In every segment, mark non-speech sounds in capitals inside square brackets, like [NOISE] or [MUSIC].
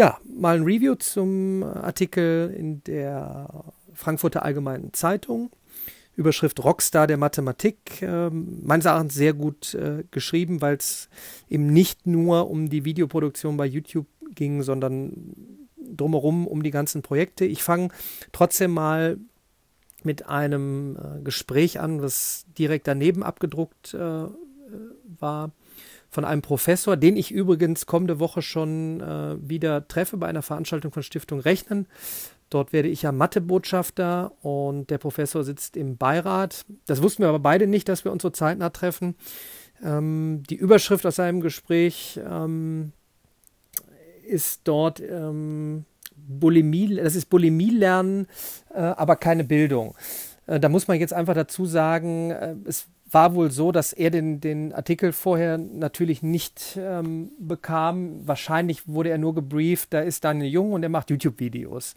ja, mal ein Review zum Artikel in der Frankfurter Allgemeinen Zeitung. Überschrift Rockstar der Mathematik. Äh, meines Erachtens sehr gut äh, geschrieben, weil es eben nicht nur um die Videoproduktion bei YouTube ging, sondern drumherum um die ganzen Projekte. Ich fange trotzdem mal mit einem äh, Gespräch an, was direkt daneben abgedruckt äh, war von einem Professor, den ich übrigens kommende Woche schon äh, wieder treffe bei einer Veranstaltung von Stiftung Rechnen. Dort werde ich ja Mathebotschafter und der Professor sitzt im Beirat. Das wussten wir aber beide nicht, dass wir uns so zeitnah treffen. Ähm, die Überschrift aus seinem Gespräch ähm, ist dort ähm, Bulimie, das ist Bulimie lernen, äh, aber keine Bildung. Äh, da muss man jetzt einfach dazu sagen, äh, es war wohl so, dass er den, den Artikel vorher natürlich nicht ähm, bekam. Wahrscheinlich wurde er nur gebrieft, da ist Daniel Jung und er macht YouTube-Videos.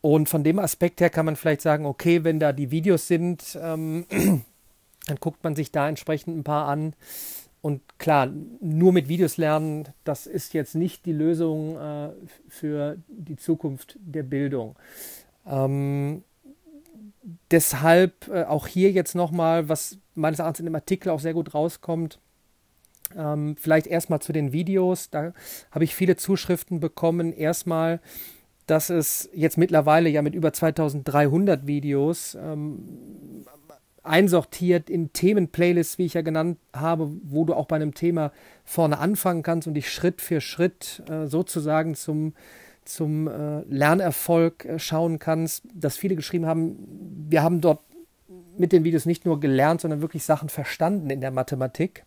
Und von dem Aspekt her kann man vielleicht sagen, okay, wenn da die Videos sind, ähm, [CLEARS THROAT] dann guckt man sich da entsprechend ein paar an. Und klar, nur mit Videos lernen, das ist jetzt nicht die Lösung äh, für die Zukunft der Bildung. Ähm, deshalb äh, auch hier jetzt nochmal, was meines Erachtens in dem Artikel auch sehr gut rauskommt, ähm, vielleicht erstmal zu den Videos. Da habe ich viele Zuschriften bekommen. Erstmal dass es jetzt mittlerweile ja mit über 2300 Videos ähm, einsortiert in Themenplaylists, wie ich ja genannt habe, wo du auch bei einem Thema vorne anfangen kannst und dich Schritt für Schritt äh, sozusagen zum, zum äh, Lernerfolg äh, schauen kannst, dass viele geschrieben haben, wir haben dort mit den Videos nicht nur gelernt, sondern wirklich Sachen verstanden in der Mathematik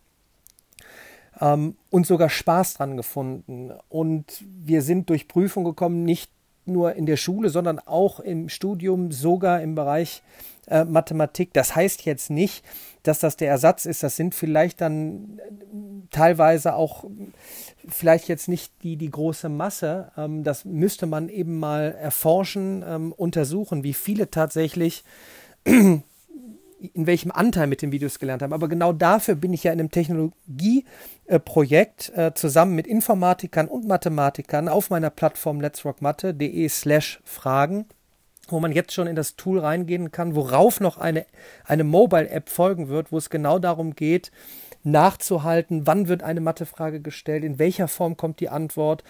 ähm, und sogar Spaß dran gefunden. Und wir sind durch Prüfung gekommen, nicht nur in der Schule, sondern auch im Studium, sogar im Bereich äh, Mathematik. Das heißt jetzt nicht, dass das der Ersatz ist. Das sind vielleicht dann äh, teilweise auch vielleicht jetzt nicht die, die große Masse. Ähm, das müsste man eben mal erforschen, ähm, untersuchen, wie viele tatsächlich in welchem Anteil mit den Videos gelernt haben. Aber genau dafür bin ich ja in einem Technologieprojekt äh, zusammen mit Informatikern und Mathematikern auf meiner Plattform letsrockmathe.de slash Fragen, wo man jetzt schon in das Tool reingehen kann, worauf noch eine, eine Mobile-App folgen wird, wo es genau darum geht, nachzuhalten, wann wird eine Mathefrage gestellt, in welcher Form kommt die Antwort.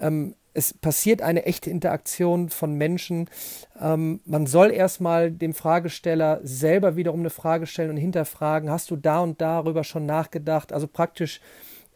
Ähm, es passiert eine echte Interaktion von Menschen. Ähm, man soll erstmal dem Fragesteller selber wiederum eine Frage stellen und hinterfragen, hast du da und darüber schon nachgedacht? Also praktisch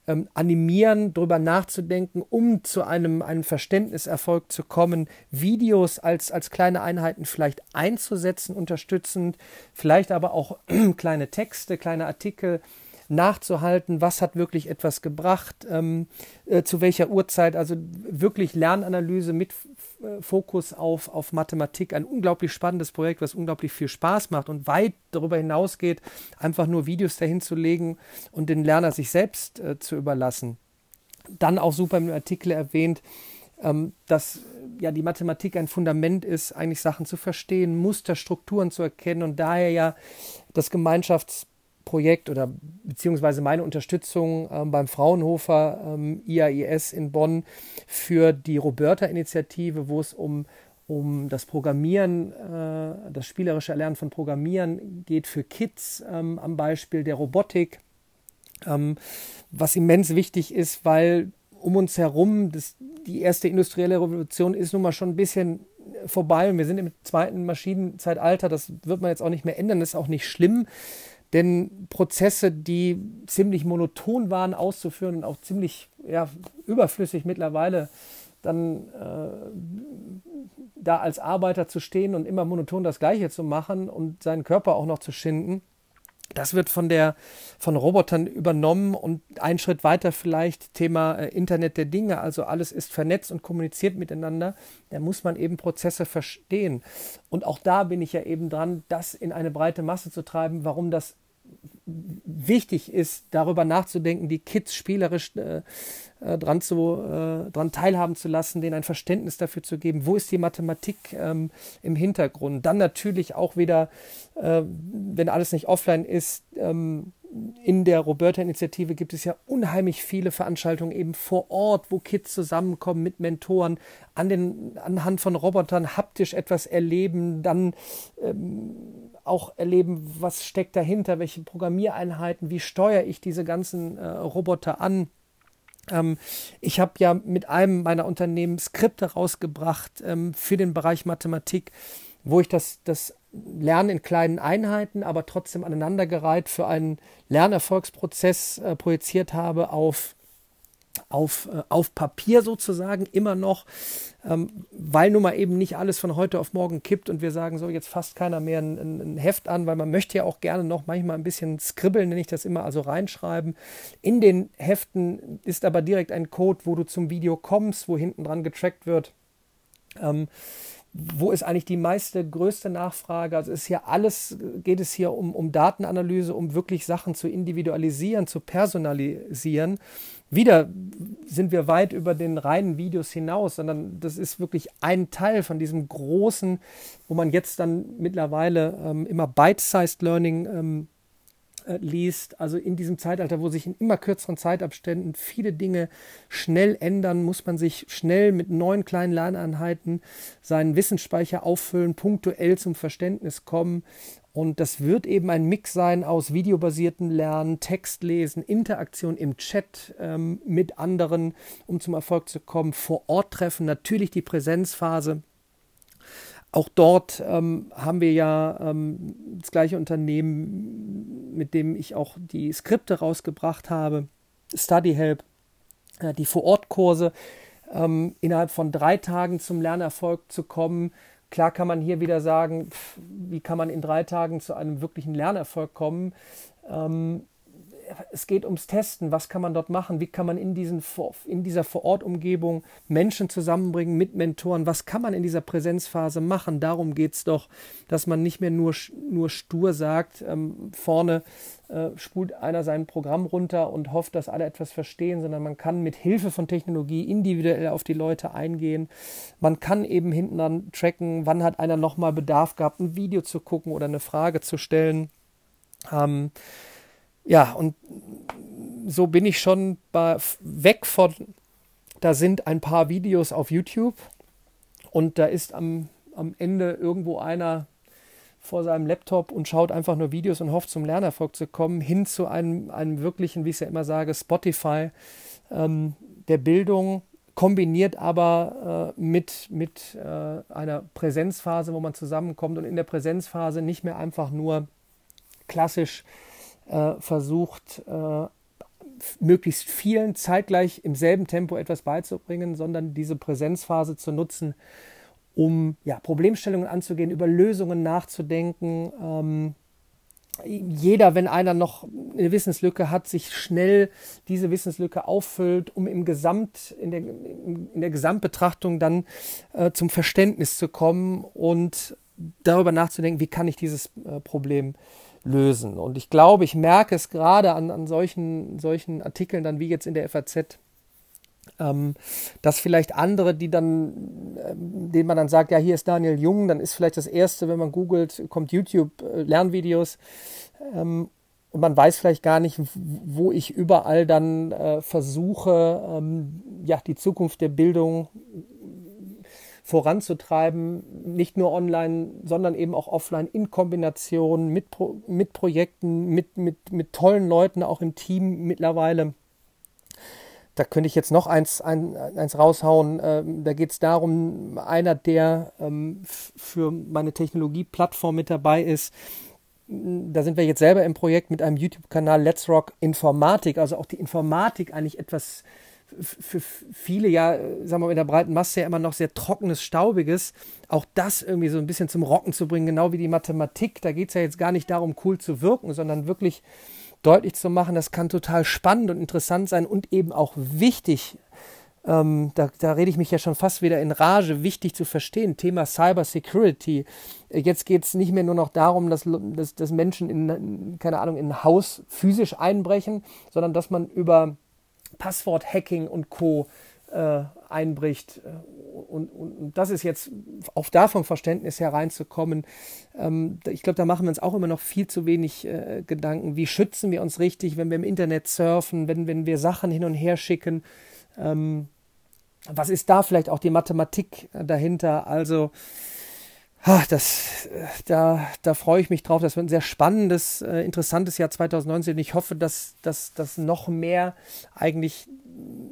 ähm, animieren, darüber nachzudenken, um zu einem, einem Verständniserfolg zu kommen, Videos als, als kleine Einheiten vielleicht einzusetzen, unterstützend, vielleicht aber auch [CLEARS THROAT] kleine Texte, kleine Artikel nachzuhalten, was hat wirklich etwas gebracht, ähm, äh, zu welcher Uhrzeit, also wirklich Lernanalyse mit äh, Fokus auf, auf Mathematik, ein unglaublich spannendes Projekt, was unglaublich viel Spaß macht und weit darüber hinausgeht, einfach nur Videos dahin zu legen und den Lerner sich selbst äh, zu überlassen. Dann auch super im Artikel erwähnt, ähm, dass ja die Mathematik ein Fundament ist, eigentlich Sachen zu verstehen, Muster, Strukturen zu erkennen und daher ja das Gemeinschafts Projekt oder beziehungsweise meine Unterstützung ähm, beim Fraunhofer ähm, IAIS in Bonn für die Roberta-Initiative, wo es um, um das Programmieren, äh, das spielerische Erlernen von Programmieren geht für Kids ähm, am Beispiel der Robotik, ähm, was immens wichtig ist, weil um uns herum das, die erste industrielle Revolution ist nun mal schon ein bisschen vorbei und wir sind im zweiten Maschinenzeitalter, das wird man jetzt auch nicht mehr ändern, das ist auch nicht schlimm. Denn Prozesse, die ziemlich monoton waren auszuführen und auch ziemlich ja, überflüssig mittlerweile, dann äh, da als Arbeiter zu stehen und immer monoton das Gleiche zu machen und seinen Körper auch noch zu schinden, das wird von der von Robotern übernommen und ein Schritt weiter vielleicht Thema äh, Internet der Dinge, also alles ist vernetzt und kommuniziert miteinander. Da muss man eben Prozesse verstehen. Und auch da bin ich ja eben dran, das in eine breite Masse zu treiben, warum das wichtig ist, darüber nachzudenken, die Kids spielerisch äh, äh, dran, zu, äh, dran teilhaben zu lassen, denen ein Verständnis dafür zu geben, wo ist die Mathematik ähm, im Hintergrund. Dann natürlich auch wieder, äh, wenn alles nicht offline ist, ähm, in der Roberta-Initiative gibt es ja unheimlich viele Veranstaltungen eben vor Ort, wo Kids zusammenkommen mit Mentoren, an den, anhand von Robotern haptisch etwas erleben, dann ähm, auch erleben, was steckt dahinter, welche Programmiereinheiten, wie steuere ich diese ganzen äh, Roboter an. Ähm, ich habe ja mit einem meiner Unternehmen Skripte rausgebracht ähm, für den Bereich Mathematik, wo ich das, das Lernen in kleinen Einheiten, aber trotzdem aneinandergereiht für einen Lernerfolgsprozess äh, projiziert habe auf auf, äh, auf Papier sozusagen immer noch, ähm, weil nun mal eben nicht alles von heute auf morgen kippt und wir sagen so, jetzt fasst keiner mehr ein, ein, Heft an, weil man möchte ja auch gerne noch manchmal ein bisschen skribbeln, nenne ich das immer, also reinschreiben. In den Heften ist aber direkt ein Code, wo du zum Video kommst, wo hinten dran getrackt wird. Ähm, wo ist eigentlich die meiste, größte Nachfrage? Also ist hier alles, geht es hier um, um Datenanalyse, um wirklich Sachen zu individualisieren, zu personalisieren. Wieder sind wir weit über den reinen Videos hinaus, sondern das ist wirklich ein Teil von diesem großen, wo man jetzt dann mittlerweile ähm, immer Bite-Sized Learning ähm, äh, liest, also in diesem Zeitalter, wo sich in immer kürzeren Zeitabständen viele Dinge schnell ändern, muss man sich schnell mit neuen kleinen Lerneinheiten seinen Wissensspeicher auffüllen, punktuell zum Verständnis kommen. Und das wird eben ein Mix sein aus videobasierten Lernen, Textlesen, Interaktion im Chat ähm, mit anderen, um zum Erfolg zu kommen, vor Ort treffen, natürlich die Präsenzphase auch dort ähm, haben wir ja ähm, das gleiche Unternehmen, mit dem ich auch die Skripte rausgebracht habe, StudyHelp, äh, die Vor-Ort-Kurse, ähm, innerhalb von drei Tagen zum Lernerfolg zu kommen. Klar kann man hier wieder sagen, pff, wie kann man in drei Tagen zu einem wirklichen Lernerfolg kommen? Ähm, es geht ums Testen. Was kann man dort machen? Wie kann man in, diesen, in dieser Vorortumgebung Menschen zusammenbringen mit Mentoren? Was kann man in dieser Präsenzphase machen? Darum geht es doch, dass man nicht mehr nur, nur stur sagt, ähm, vorne äh, spult einer sein Programm runter und hofft, dass alle etwas verstehen, sondern man kann mit Hilfe von Technologie individuell auf die Leute eingehen. Man kann eben hinten dann tracken, wann hat einer nochmal Bedarf gehabt, ein Video zu gucken oder eine Frage zu stellen. Ähm, ja, und so bin ich schon bei, weg von, da sind ein paar Videos auf YouTube und da ist am, am Ende irgendwo einer vor seinem Laptop und schaut einfach nur Videos und hofft zum Lernerfolg zu kommen, hin zu einem, einem wirklichen, wie ich es ja immer sage, Spotify ähm, der Bildung, kombiniert aber äh, mit, mit äh, einer Präsenzphase, wo man zusammenkommt und in der Präsenzphase nicht mehr einfach nur klassisch äh, versucht, äh, möglichst vielen zeitgleich im selben Tempo etwas beizubringen, sondern diese Präsenzphase zu nutzen, um ja, Problemstellungen anzugehen, über Lösungen nachzudenken. Ähm, jeder, wenn einer noch eine Wissenslücke hat, sich schnell diese Wissenslücke auffüllt, um im Gesamt, in der, in der Gesamtbetrachtung dann äh, zum Verständnis zu kommen und darüber nachzudenken, wie kann ich dieses äh, Problem lösen. Und ich glaube, ich merke es gerade an, an solchen, solchen Artikeln dann wie jetzt in der FAZ, ähm, dass vielleicht andere, die dann, äh, denen man dann sagt, ja, hier ist Daniel Jung, dann ist vielleicht das erste, wenn man googelt, kommt YouTube äh, Lernvideos ähm, und man weiß vielleicht gar nicht, wo ich überall dann äh, versuche, ähm, ja, die Zukunft der Bildung voranzutreiben, nicht nur online, sondern eben auch offline in Kombination mit, mit Projekten, mit, mit, mit tollen Leuten, auch im Team mittlerweile. Da könnte ich jetzt noch eins, ein, eins raushauen. Ähm, da geht es darum, einer, der ähm, für meine Technologie-Plattform mit dabei ist, da sind wir jetzt selber im Projekt mit einem YouTube-Kanal Let's Rock Informatik, also auch die Informatik eigentlich etwas für viele ja, sagen wir mal, in der breiten Masse ja immer noch sehr trockenes, staubiges, auch das irgendwie so ein bisschen zum Rocken zu bringen, genau wie die Mathematik. Da geht es ja jetzt gar nicht darum, cool zu wirken, sondern wirklich deutlich zu machen, das kann total spannend und interessant sein und eben auch wichtig. Ähm, da, da rede ich mich ja schon fast wieder in Rage, wichtig zu verstehen. Thema Cyber Security. Jetzt geht es nicht mehr nur noch darum, dass, dass, dass Menschen in, keine Ahnung, in ein Haus physisch einbrechen, sondern dass man über Passwort-Hacking und Co. äh, einbricht. Und, und, und, das ist jetzt auch da vom Verständnis hereinzukommen. Ähm, ich glaube, da machen wir uns auch immer noch viel zu wenig äh, Gedanken. Wie schützen wir uns richtig, wenn wir im Internet surfen, wenn, wenn wir Sachen hin und her schicken? Ähm, was ist da vielleicht auch die Mathematik dahinter? Also, das, da, da freue ich mich drauf. Das wird ein sehr spannendes, äh, interessantes Jahr 2019. Ich hoffe, dass, dass, dass noch mehr eigentlich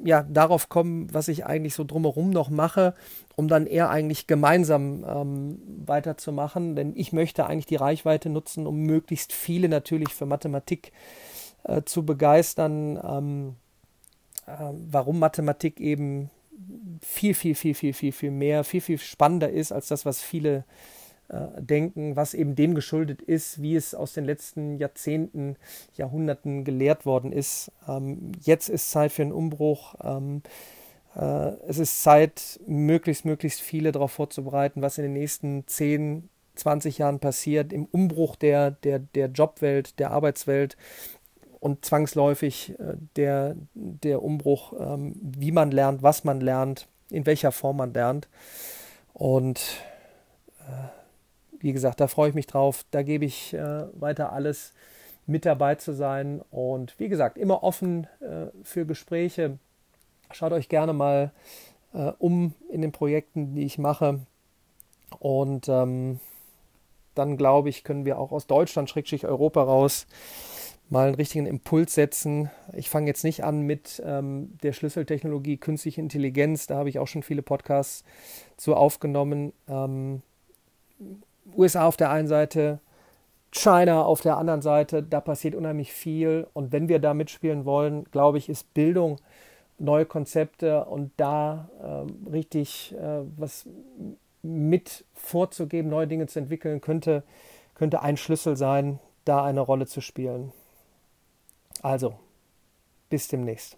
ja, darauf kommen, was ich eigentlich so drumherum noch mache, um dann eher eigentlich gemeinsam ähm, weiterzumachen. Denn ich möchte eigentlich die Reichweite nutzen, um möglichst viele natürlich für Mathematik äh, zu begeistern. Ähm, äh, warum Mathematik eben viel, viel, viel, viel, viel, viel mehr, viel, viel spannender ist als das, was viele äh, denken, was eben dem geschuldet ist, wie es aus den letzten Jahrzehnten, Jahrhunderten gelehrt worden ist. Ähm, jetzt ist Zeit für einen Umbruch. Ähm, äh, es ist Zeit, möglichst, möglichst viele darauf vorzubereiten, was in den nächsten 10, 20 Jahren passiert, im Umbruch der, der, der Jobwelt, der Arbeitswelt und zwangsläufig äh, der, der Umbruch, ähm, wie man lernt, was man lernt, in welcher Form man lernt. Und äh, wie gesagt, da freue ich mich drauf. Da gebe ich äh, weiter alles mit dabei zu sein. Und wie gesagt, immer offen äh, für Gespräche. Schaut euch gerne mal äh, um in den Projekten, die ich mache. Und ähm, dann glaube ich, können wir auch aus Deutschland, Schrägstrich Europa raus, mal einen richtigen Impuls setzen. Ich fange jetzt nicht an mit ähm, der Schlüsseltechnologie künstliche Intelligenz, da habe ich auch schon viele Podcasts zu aufgenommen. Ähm, USA auf der einen Seite, China auf der anderen Seite, da passiert unheimlich viel. Und wenn wir da mitspielen wollen, glaube ich, ist Bildung neue Konzepte und da äh, richtig äh, was mit vorzugeben, neue Dinge zu entwickeln, könnte, könnte ein Schlüssel sein, da eine Rolle zu spielen. Also, bis demnächst.